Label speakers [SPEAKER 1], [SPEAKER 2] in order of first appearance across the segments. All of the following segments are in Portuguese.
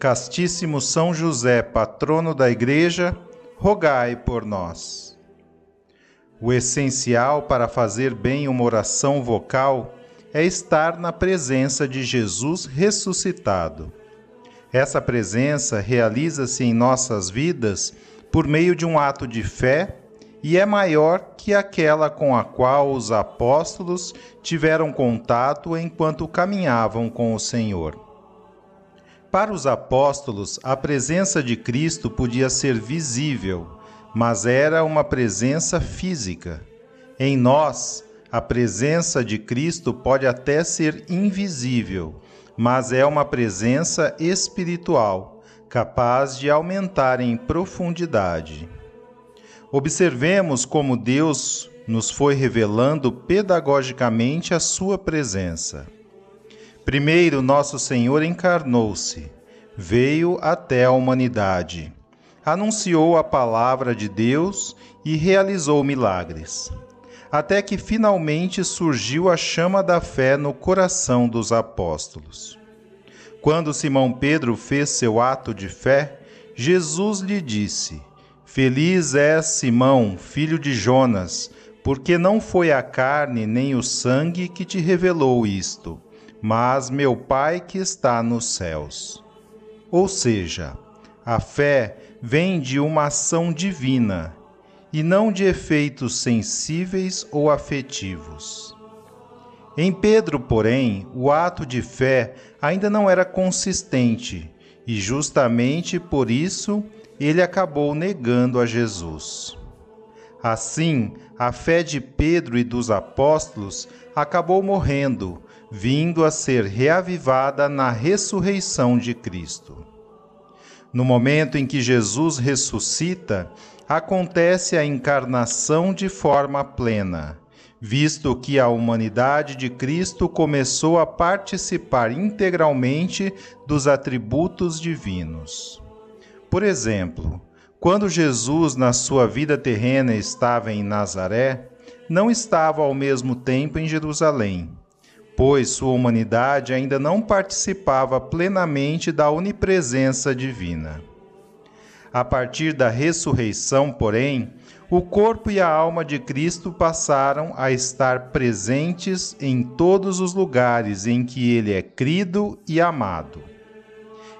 [SPEAKER 1] Castíssimo São José, patrono da Igreja, rogai por nós. O essencial para fazer bem uma oração vocal é estar na presença de Jesus ressuscitado. Essa presença realiza-se em nossas vidas por meio de um ato de fé e é maior que aquela com a qual os apóstolos tiveram contato enquanto caminhavam com o Senhor. Para os apóstolos, a presença de Cristo podia ser visível, mas era uma presença física. Em nós, a presença de Cristo pode até ser invisível, mas é uma presença espiritual, capaz de aumentar em profundidade. Observemos como Deus nos foi revelando pedagogicamente a sua presença. Primeiro, nosso Senhor encarnou-se, veio até a humanidade, anunciou a palavra de Deus e realizou milagres, até que finalmente surgiu a chama da fé no coração dos apóstolos. Quando Simão Pedro fez seu ato de fé, Jesus lhe disse: Feliz és Simão, filho de Jonas, porque não foi a carne nem o sangue que te revelou isto mas meu Pai que está nos céus. Ou seja, a fé vem de uma ação divina e não de efeitos sensíveis ou afetivos. Em Pedro, porém, o ato de fé ainda não era consistente e, justamente por isso, ele acabou negando a Jesus. Assim, a fé de Pedro e dos apóstolos acabou morrendo vindo a ser reavivada na ressurreição de Cristo. No momento em que Jesus ressuscita, acontece a encarnação de forma plena, visto que a humanidade de Cristo começou a participar integralmente dos atributos divinos. Por exemplo, quando Jesus, na sua vida terrena, estava em Nazaré, não estava ao mesmo tempo em Jerusalém pois sua humanidade ainda não participava plenamente da onipresença divina. A partir da ressurreição, porém, o corpo e a alma de Cristo passaram a estar presentes em todos os lugares em que ele é crido e amado.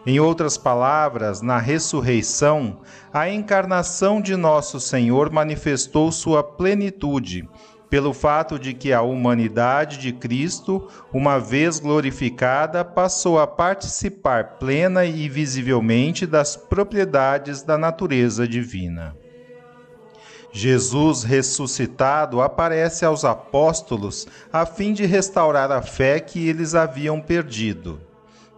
[SPEAKER 1] Em outras palavras, na ressurreição, a encarnação de nosso Senhor manifestou sua plenitude pelo fato de que a humanidade de Cristo, uma vez glorificada, passou a participar plena e visivelmente das propriedades da natureza divina. Jesus ressuscitado aparece aos apóstolos a fim de restaurar a fé que eles haviam perdido.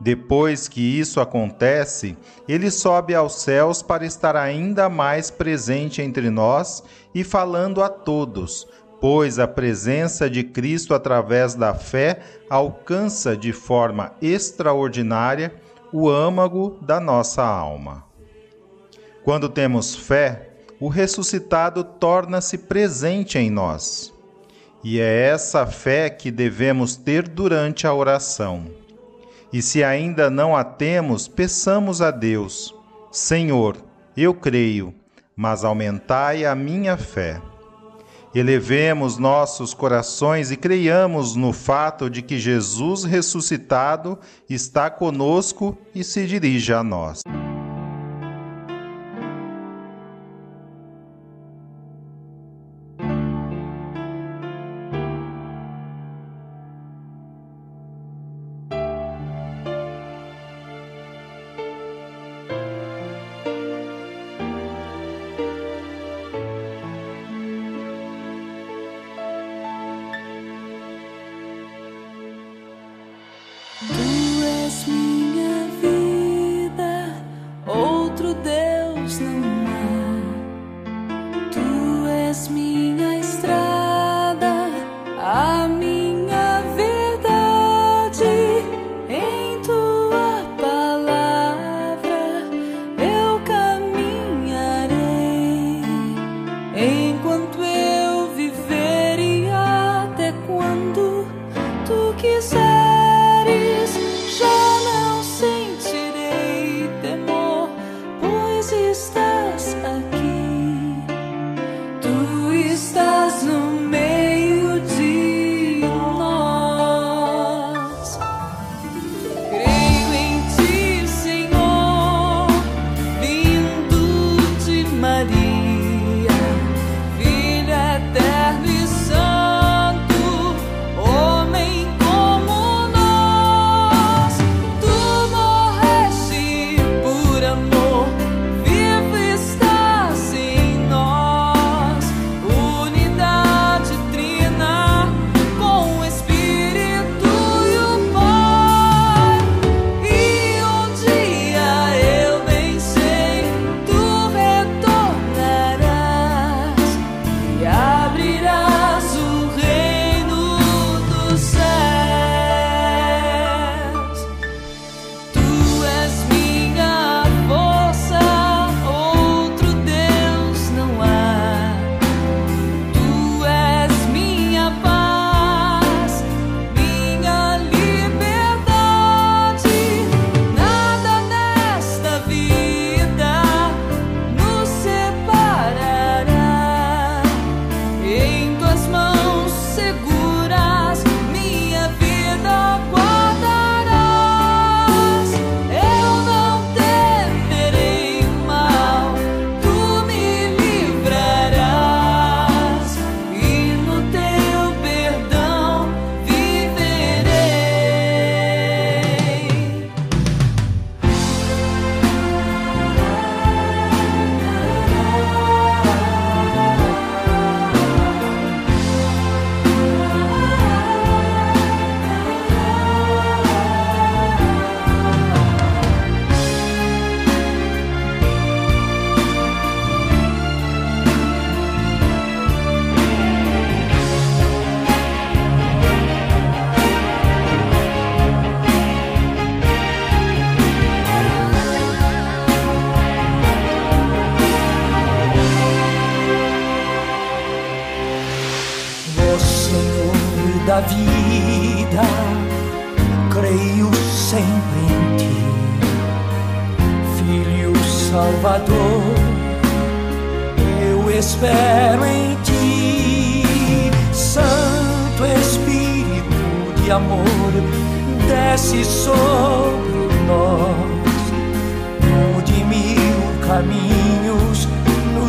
[SPEAKER 1] Depois que isso acontece, ele sobe aos céus para estar ainda mais presente entre nós e falando a todos, pois a presença de Cristo através da fé alcança de forma extraordinária o âmago da nossa alma. Quando temos fé, o ressuscitado torna-se presente em nós. E é essa fé que devemos ter durante a oração. E se ainda não a temos, peçamos a Deus: Senhor, eu creio, mas aumentai a minha fé. Elevemos nossos corações e creiamos no fato de que Jesus ressuscitado está conosco e se dirige a nós.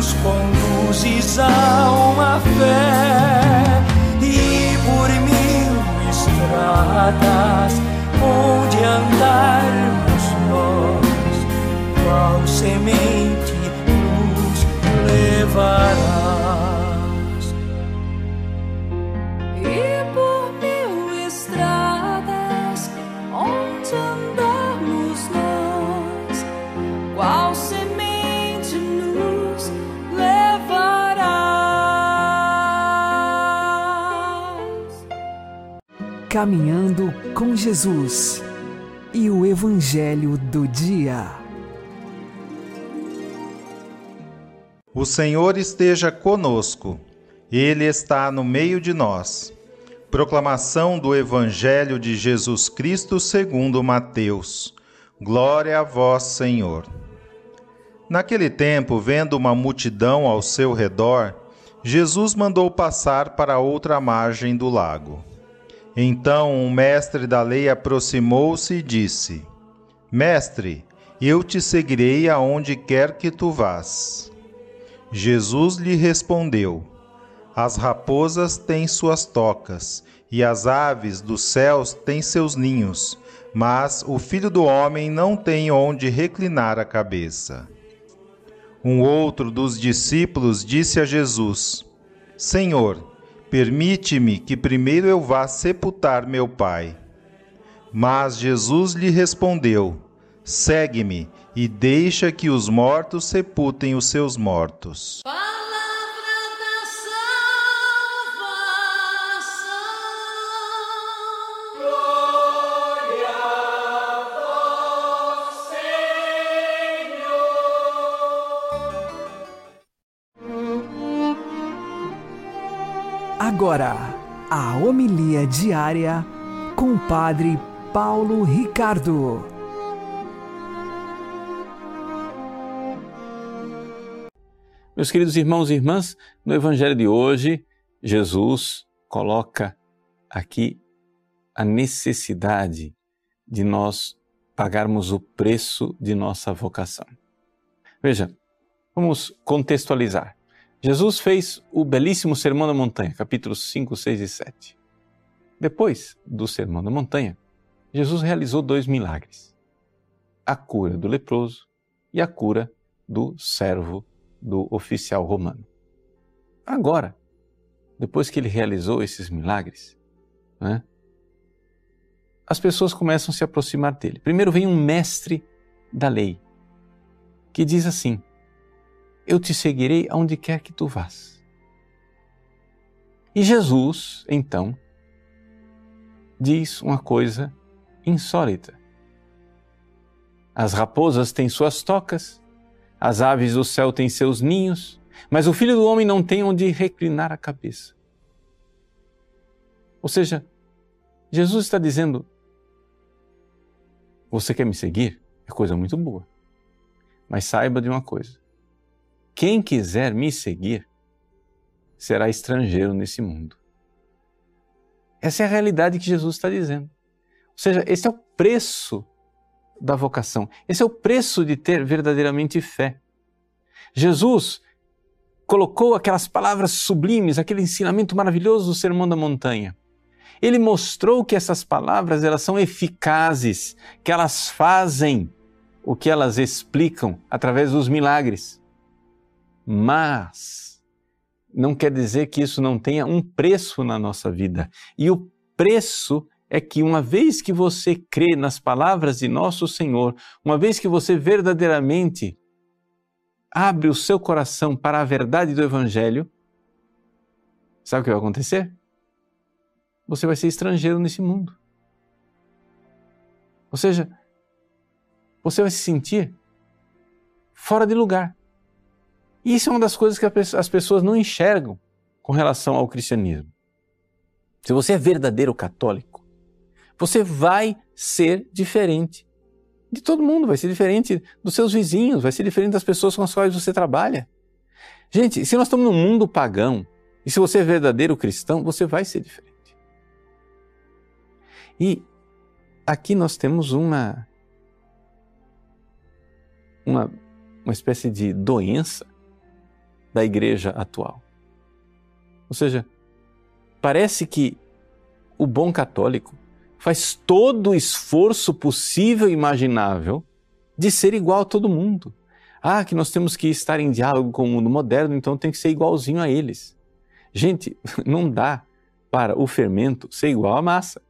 [SPEAKER 2] Nos conduzes a uma fé e por mil estradas onde andarmos nós, qual semente nos levarás.
[SPEAKER 3] Caminhando com Jesus e o Evangelho do Dia.
[SPEAKER 1] O Senhor esteja conosco, Ele está no meio de nós. Proclamação do Evangelho de Jesus Cristo segundo Mateus. Glória a vós, Senhor. Naquele tempo, vendo uma multidão ao seu redor, Jesus mandou passar para outra margem do lago. Então um mestre da lei aproximou-se e disse: Mestre, eu te seguirei aonde quer que tu vás. Jesus lhe respondeu: As raposas têm suas tocas, e as aves dos céus têm seus ninhos, mas o filho do homem não tem onde reclinar a cabeça. Um outro dos discípulos disse a Jesus: Senhor, permite-me que primeiro eu vá sepultar meu pai. Mas Jesus lhe respondeu: Segue-me e deixa que os mortos sepultem os seus mortos.
[SPEAKER 3] Agora, a homilia diária com o Padre Paulo Ricardo.
[SPEAKER 4] Meus queridos irmãos e irmãs, no Evangelho de hoje, Jesus coloca aqui a necessidade de nós pagarmos o preço de nossa vocação. Veja, vamos contextualizar. Jesus fez o belíssimo Sermão da Montanha, capítulos 5, 6 e 7. Depois do Sermão da Montanha, Jesus realizou dois milagres: a cura do leproso e a cura do servo do oficial romano. Agora, depois que ele realizou esses milagres, né, as pessoas começam a se aproximar dele. Primeiro vem um mestre da lei, que diz assim: Eu te seguirei aonde quer que tu vás. E Jesus, então, diz uma coisa insólita. As raposas têm suas tocas, as aves do céu têm seus ninhos, mas o filho do homem não tem onde reclinar a cabeça. Ou seja, Jesus está dizendo: Você quer me seguir? É coisa muito boa. Mas saiba de uma coisa: quem quiser me seguir será estrangeiro nesse mundo. Essa é a realidade que Jesus está dizendo. Ou seja, esse é o preço da vocação. Esse é o preço de ter verdadeiramente fé. Jesus colocou aquelas palavras sublimes, aquele ensinamento maravilhoso do Sermão da Montanha. Ele mostrou que essas palavras elas são eficazes, que elas fazem o que elas explicam através dos milagres. Mas não quer dizer que isso não tenha um preço na nossa vida. E o preço é que uma vez que você crê nas palavras de nosso Senhor, uma vez que você verdadeiramente abre o seu coração para a verdade do Evangelho, sabe o que vai acontecer? Você vai ser estrangeiro nesse mundo. Ou seja, você vai se sentir fora de lugar. Isso é uma das coisas que as pessoas não enxergam com relação ao cristianismo. se você é verdadeiro católico, você vai ser diferente de todo mundo, vai ser diferente dos seus vizinhos, vai ser diferente das pessoas com as quais você trabalha. Gente, se nós estamos num mundo pagão, e se você é verdadeiro cristão, você vai ser diferente. E aqui nós temos uma, uma, uma espécie de doença da igreja atual. Ou seja, parece que o bom católico faz todo o esforço possível e imaginável de ser igual a todo mundo. Ah, que nós temos que estar em diálogo com o mundo moderno, então tem que ser igualzinho a eles. Gente, não dá para o fermento ser igual à massa.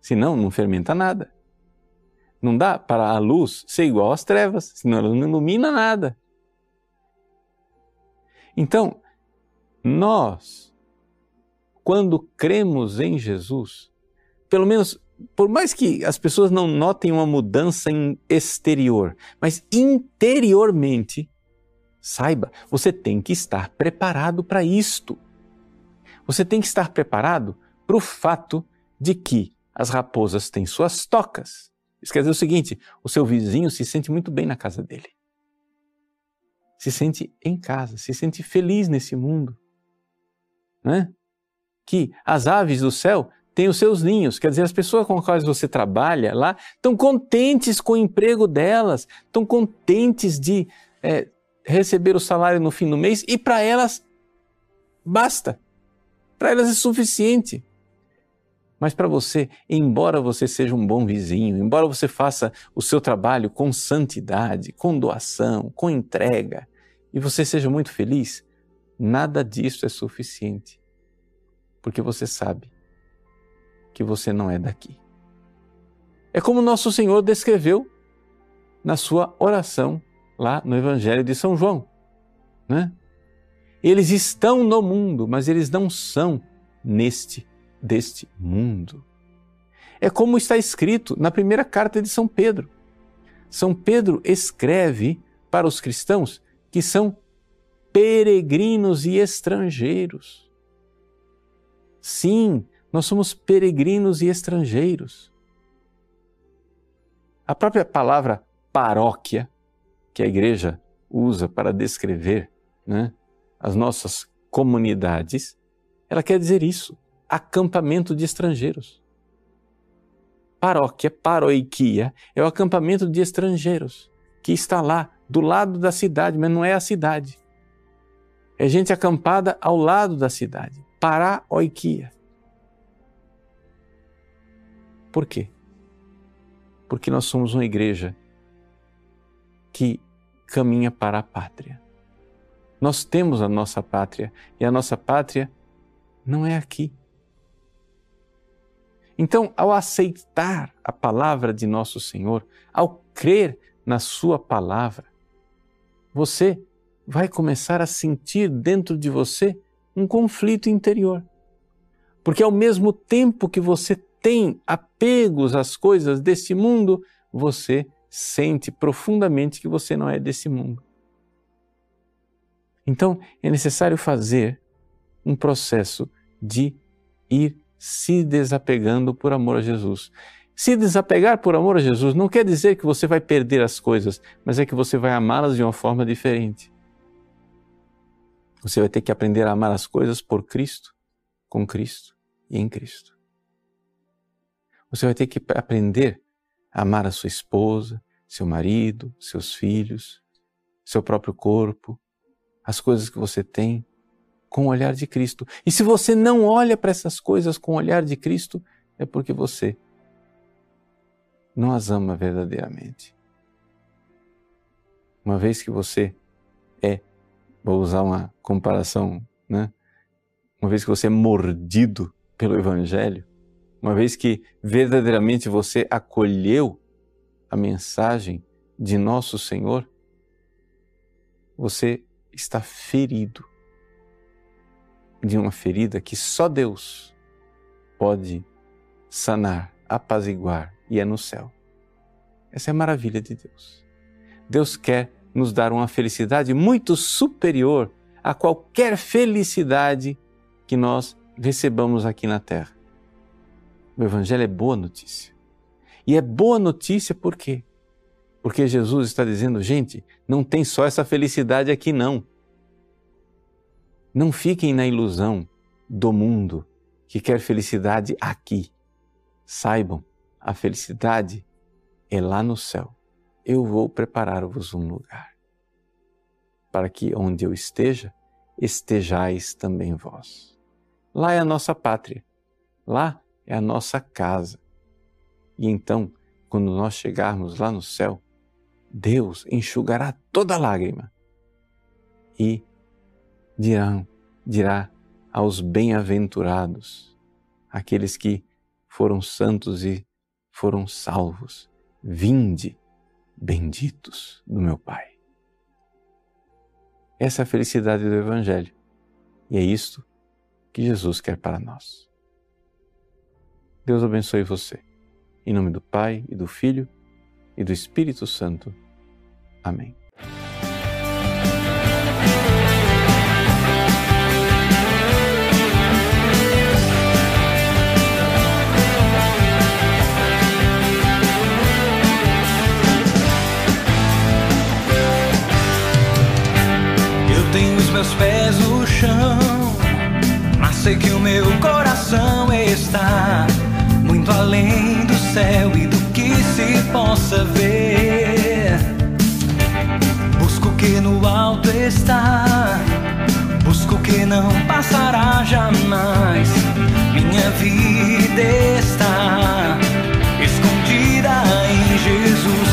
[SPEAKER 4] Senão, não fermenta nada. Não dá para a luz ser igual às trevas, senão ela não ilumina nada. Então, nós, quando cremos em Jesus, pelo menos, por mais que as pessoas não notem uma mudança exterior, mas interiormente, saiba, você tem que estar preparado para isto. Você tem que estar preparado para o fato de que as raposas têm suas tocas. Isso quer dizer o seguinte: o seu vizinho se sente muito bem na casa dele. Se sente em casa, se sente feliz nesse mundo. Né? Que as aves do céu têm os seus ninhos. Quer dizer, as pessoas com as quais você trabalha lá estão contentes com o emprego delas, estão contentes de é, receber o salário no fim do mês e para elas basta. Para elas é suficiente. Mas para você, embora você seja um bom vizinho, embora você faça o seu trabalho com santidade, com doação, com entrega, e você seja muito feliz, nada disso é suficiente. Porque você sabe que você não é daqui. É como nosso Senhor descreveu na sua oração lá no Evangelho de São João. Né? Eles estão no mundo, mas eles não são neste deste mundo. É como está escrito na primeira carta de São Pedro. São Pedro escreve para os cristãos que são peregrinos e estrangeiros. Sim, nós somos peregrinos e estrangeiros. A própria palavra paróquia, que a igreja usa para descrever né, as nossas comunidades, ela quer dizer isso: acampamento de estrangeiros. Paróquia, paroiquia, é o acampamento de estrangeiros que está lá, do lado da cidade, mas não é a cidade. É gente acampada ao lado da cidade. Paraoiquia. Por quê? Porque nós somos uma igreja que caminha para a pátria. Nós temos a nossa pátria e a nossa pátria não é aqui. Então, ao aceitar a palavra de nosso Senhor, ao crer na Sua palavra, você vai começar a sentir dentro de você um conflito interior. Porque ao mesmo tempo que você tem apegos às coisas desse mundo, você sente profundamente que você não é desse mundo. Então é necessário fazer um processo de ir se desapegando por amor a Jesus. Se desapegar por amor a Jesus não quer dizer que você vai perder as coisas, mas é que você vai amá-las de uma forma diferente. Você vai ter que aprender a amar as coisas por Cristo, com Cristo e em Cristo. Você vai ter que aprender a amar a sua esposa, seu marido, seus filhos, seu próprio corpo, as coisas que você tem, com o olhar de Cristo. E se você não olha para essas coisas com o olhar de Cristo, é porque você não as ama verdadeiramente. Uma vez que você é, vou usar uma comparação, né? Uma vez que você é mordido pelo Evangelho, uma vez que verdadeiramente você acolheu a mensagem de nosso Senhor, você está ferido de uma ferida que só Deus pode sanar, apaziguar e é no céu. Essa é a maravilha de Deus. Deus quer nos dar uma felicidade muito superior a qualquer felicidade que nós recebamos aqui na terra. O Evangelho é boa notícia. E é boa notícia por quê? Porque Jesus está dizendo, gente, não tem só essa felicidade aqui, não. Não fiquem na ilusão do mundo que quer felicidade aqui. Saibam, a felicidade é lá no céu. Eu vou preparar-vos um lugar, para que onde eu esteja, estejais também vós. Lá é a nossa pátria, lá é a nossa casa. E então, quando nós chegarmos lá no céu, Deus enxugará toda lágrima e dirá, dirá aos bem-aventurados, aqueles que foram santos e foram salvos, vinde, benditos do meu Pai. Essa é a felicidade do Evangelho e é isto que Jesus quer para nós. Deus abençoe você. Em nome do Pai e do Filho e do Espírito Santo. Amém.
[SPEAKER 5] Meus pés no chão, mas sei que o meu coração está muito além do céu e do que se possa ver. Busco o que no alto está, busco o que não passará jamais. Minha vida está escondida em Jesus.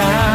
[SPEAKER 5] Lugar.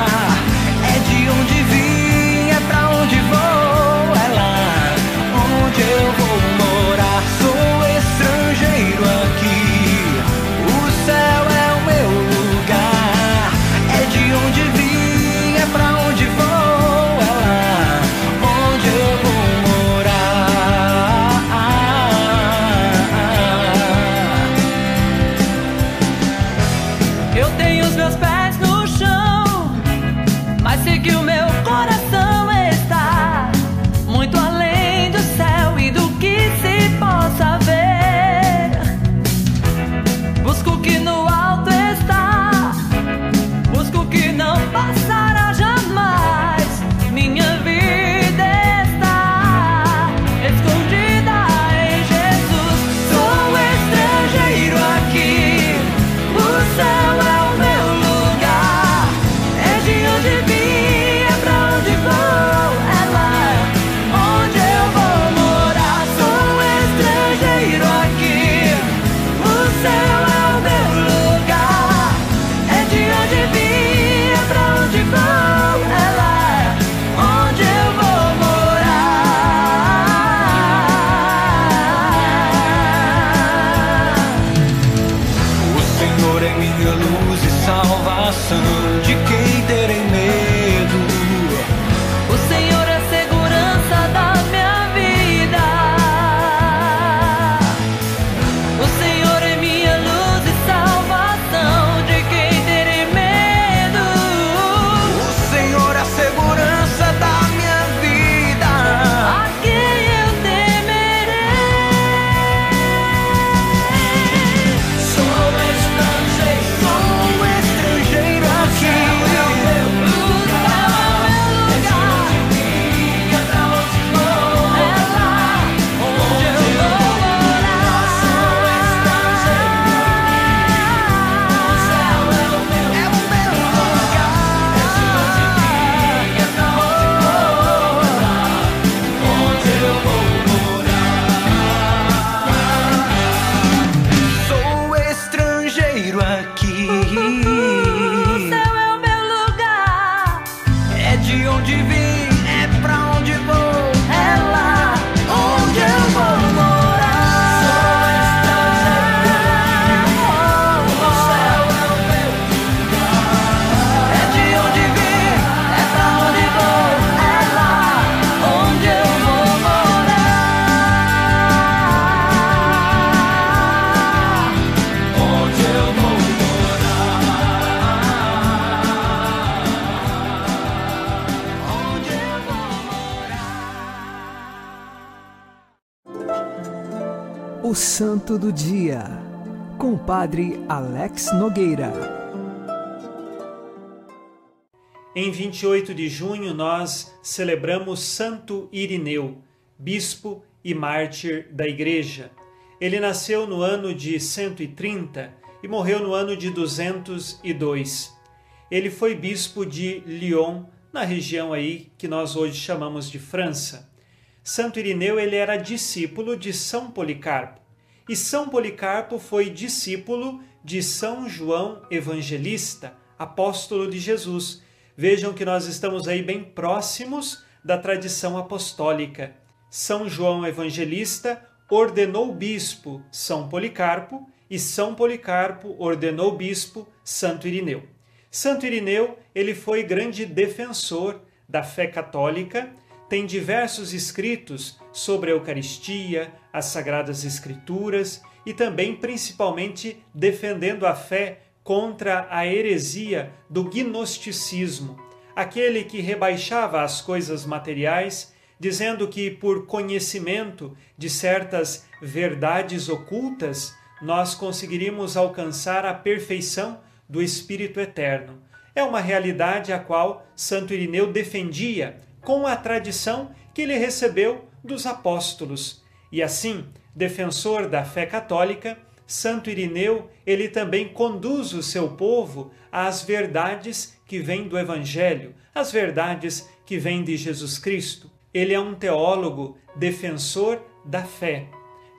[SPEAKER 3] Padre Alex Nogueira.
[SPEAKER 6] Em 28 de junho, nós celebramos Santo Irineu, bispo e mártir da Igreja. Ele nasceu no ano de 130 e morreu no ano de 202. Ele foi bispo de Lyon, na região aí que nós hoje chamamos de França. Santo Irineu ele era discípulo de São Policarpo, e São Policarpo foi discípulo de São João Evangelista, apóstolo de Jesus. Vejam que nós estamos aí bem próximos da tradição apostólica. São João Evangelista ordenou bispo São Policarpo e São Policarpo ordenou bispo Santo Irineu. Santo Irineu, ele foi grande defensor da fé católica, tem diversos escritos sobre a Eucaristia, as Sagradas Escrituras e também principalmente defendendo a fé contra a heresia do gnosticismo, aquele que rebaixava as coisas materiais dizendo que por conhecimento de certas verdades ocultas nós conseguiríamos alcançar a perfeição do Espírito Eterno. É uma realidade a qual Santo Irineu defendia com a tradição que ele recebeu dos apóstolos. E assim, defensor da fé católica, Santo Irineu, ele também conduz o seu povo às verdades que vêm do Evangelho, às verdades que vêm de Jesus Cristo. Ele é um teólogo defensor da fé.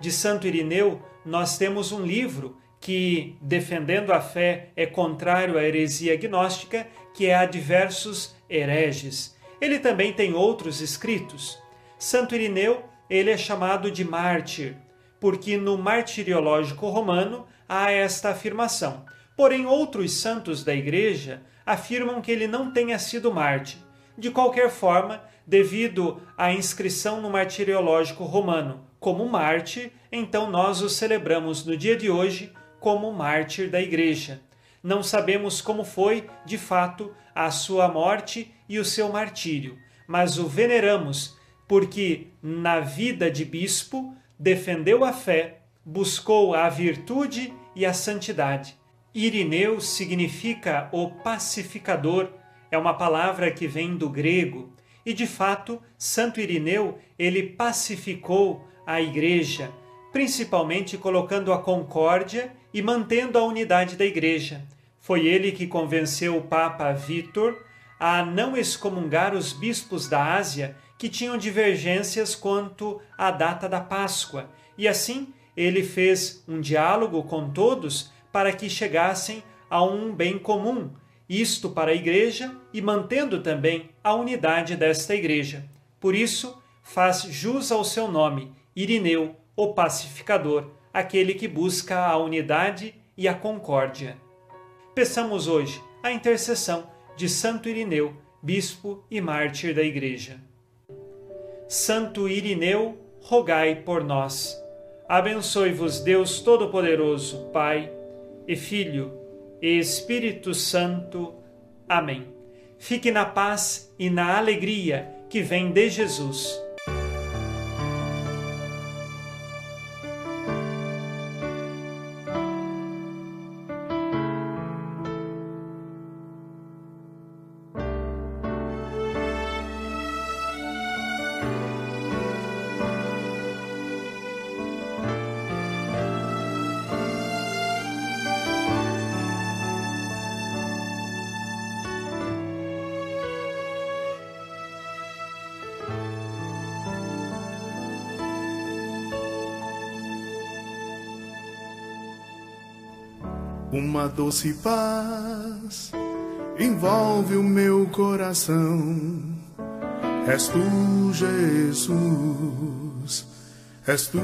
[SPEAKER 6] De Santo Irineu, nós temos um livro que, defendendo a fé, é contrário à heresia gnóstica, que é a diversos hereges. Ele também tem outros escritos. Santo Irineu, ele é chamado de mártir, porque no martiriológico romano há esta afirmação. Porém, outros santos da igreja afirmam que ele não tenha sido mártir. De qualquer forma, devido à inscrição no martiriológico romano como mártir, então nós o celebramos no dia de hoje como mártir da Igreja. Não sabemos como foi, de fato, a sua morte e o seu martírio, mas o veneramos porque, na vida de bispo, defendeu a fé, buscou a virtude e a santidade. Irineu significa o pacificador, é uma palavra que vem do grego e de fato, Santo Irineu, ele pacificou a igreja, principalmente colocando a concórdia e mantendo a unidade da igreja. Foi ele que convenceu o Papa Vítor a não excomungar os bispos da Ásia que tinham divergências quanto à data da Páscoa, e assim ele fez um diálogo com todos para que chegassem a um bem comum, isto para a igreja e mantendo também a unidade desta igreja. Por isso, faz jus ao seu nome, Irineu, o pacificador, aquele que busca a unidade e a concórdia. Peçamos hoje a intercessão de Santo Irineu, bispo e mártir da igreja. Santo Irineu, rogai por nós. Abençoe-vos Deus Todo-Poderoso, Pai e Filho e Espírito Santo. Amém. Fique na paz e na alegria que vem de Jesus.
[SPEAKER 7] Uma doce paz envolve o meu coração. És tu, Jesus, és tu,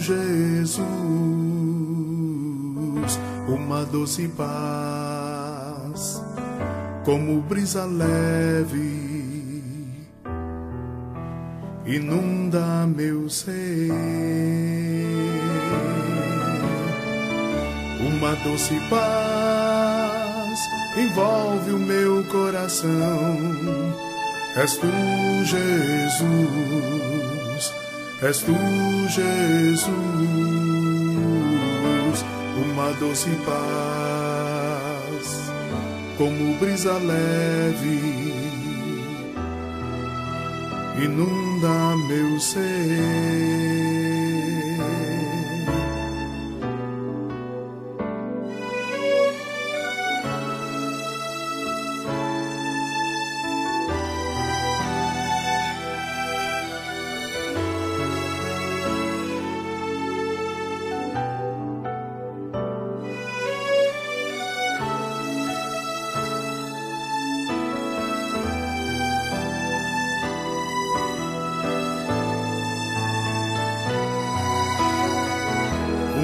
[SPEAKER 7] Jesus. Uma doce paz, como brisa leve, inunda meu ser uma doce paz envolve o meu coração. És tu, Jesus, és tu, Jesus. uma doce paz, como brisa leve, inunda meu ser.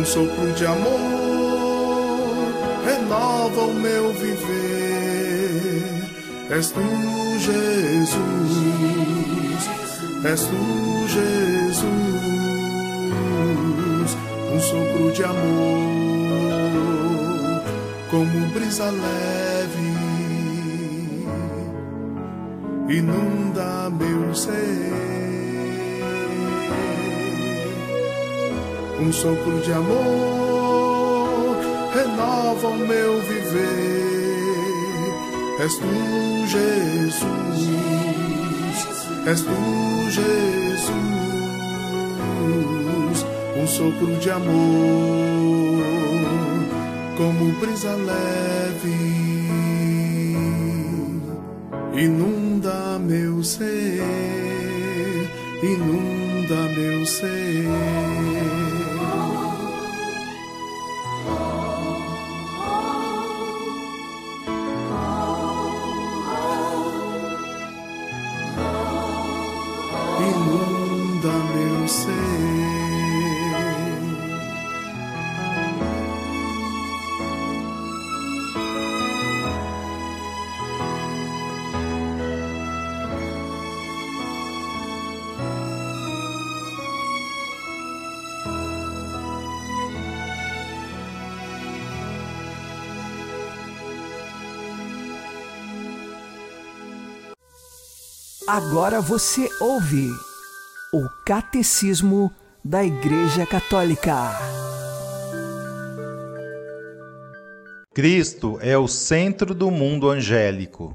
[SPEAKER 7] Um sopro de amor renova o meu viver. És tu, Jesus, és tu, Jesus, um sopro de amor, como brisa leve, inunda meu ser. Um sopro de amor. Renova o meu viver. És tu, Jesus, és tu, Jesus, um sopro de amor, como brisa leve, inunda meu ser, inunda meu ser.
[SPEAKER 3] Agora você ouve o Catecismo da Igreja Católica.
[SPEAKER 1] Cristo é o centro do mundo angélico.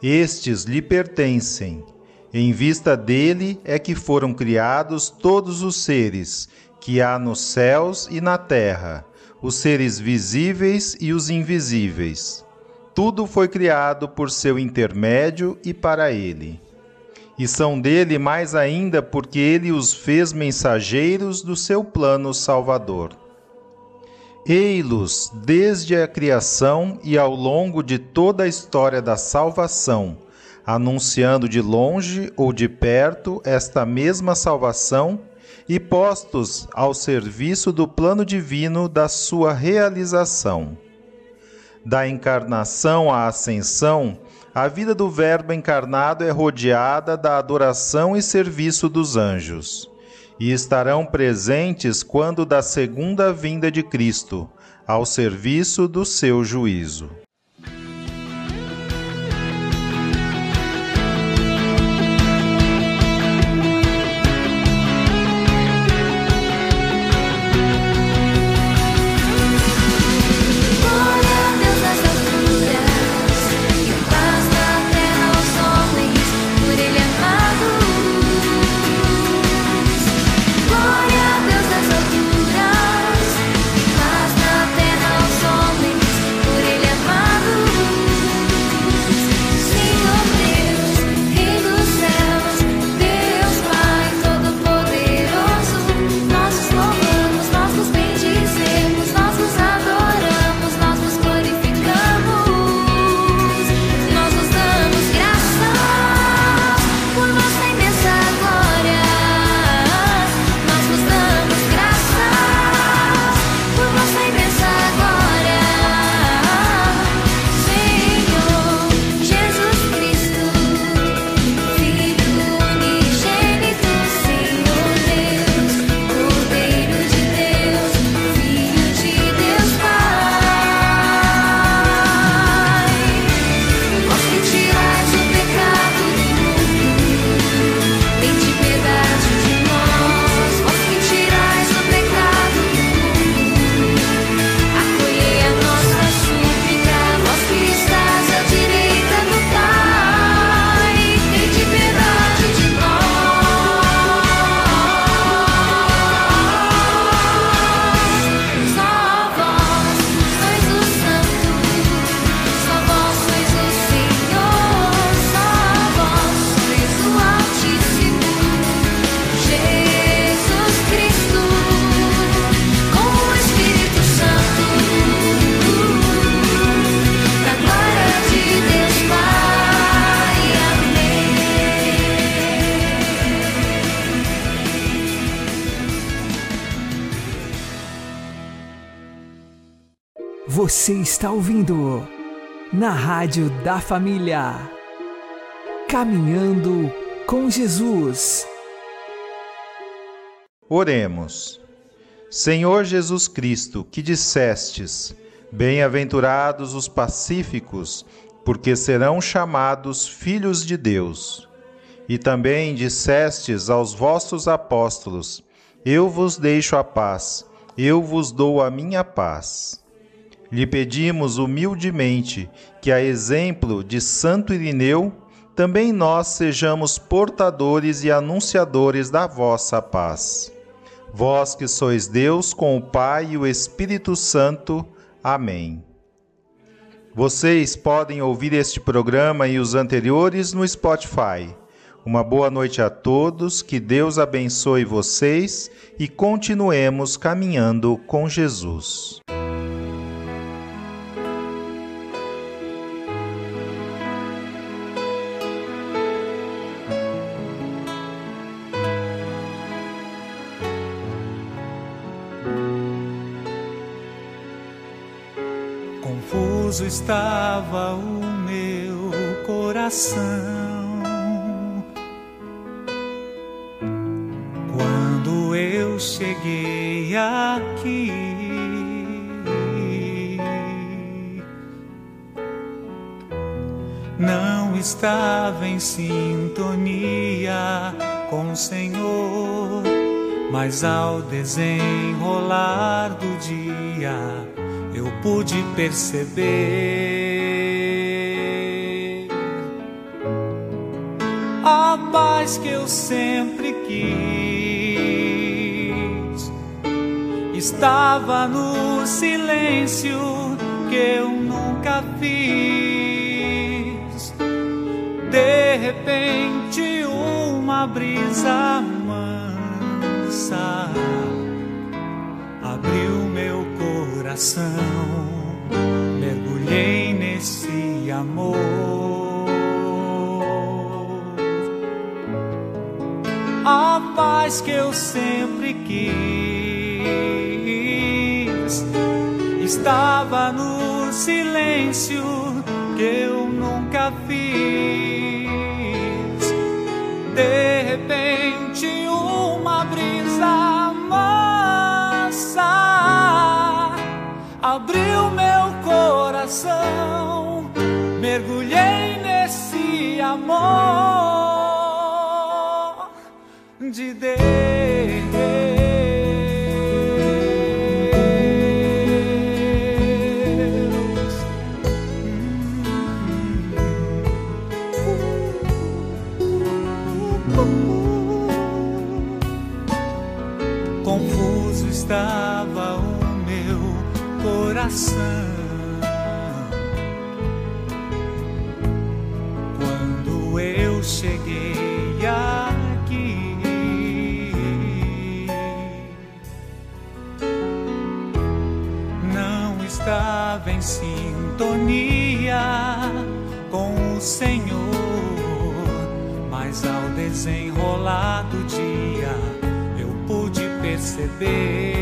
[SPEAKER 1] Estes lhe pertencem. Em vista dele é que foram criados todos os seres que há nos céus e na terra, os seres visíveis e os invisíveis. Tudo foi criado por seu intermédio e para ele e são dele mais ainda porque ele os fez mensageiros do seu plano salvador. Ei-los desde a criação e ao longo de toda a história da salvação, anunciando de longe ou de perto esta mesma salvação e postos ao serviço do plano divino da sua realização. Da encarnação à ascensão, a vida do Verbo encarnado é rodeada da adoração e serviço dos anjos, e estarão presentes quando da segunda vinda de Cristo, ao serviço do seu juízo.
[SPEAKER 3] Você está ouvindo na Rádio da Família. Caminhando com Jesus.
[SPEAKER 1] Oremos. Senhor Jesus Cristo, que dissestes: Bem-aventurados os pacíficos, porque serão chamados filhos de Deus. E também dissestes aos vossos apóstolos: Eu vos deixo a paz, eu vos dou a minha paz. Lhe pedimos humildemente que, a exemplo de Santo Irineu, também nós sejamos portadores e anunciadores da vossa paz. Vós que sois Deus com o Pai e o Espírito Santo. Amém. Vocês podem ouvir este programa e os anteriores no Spotify. Uma boa noite a todos, que Deus abençoe vocês e continuemos caminhando com Jesus.
[SPEAKER 2] Confuso estava o meu coração quando eu cheguei aqui. Não estava em sintonia com o Senhor, mas ao desenrolar do dia pude perceber a paz que eu sempre quis. Estava no silêncio que eu nunca fiz. De repente, uma brisa mansa abriu meu coração, mergulhei nesse amor. A paz que eu sempre quis estava no silêncio que eu amor de Deus. Desenrolar do dia eu pude perceber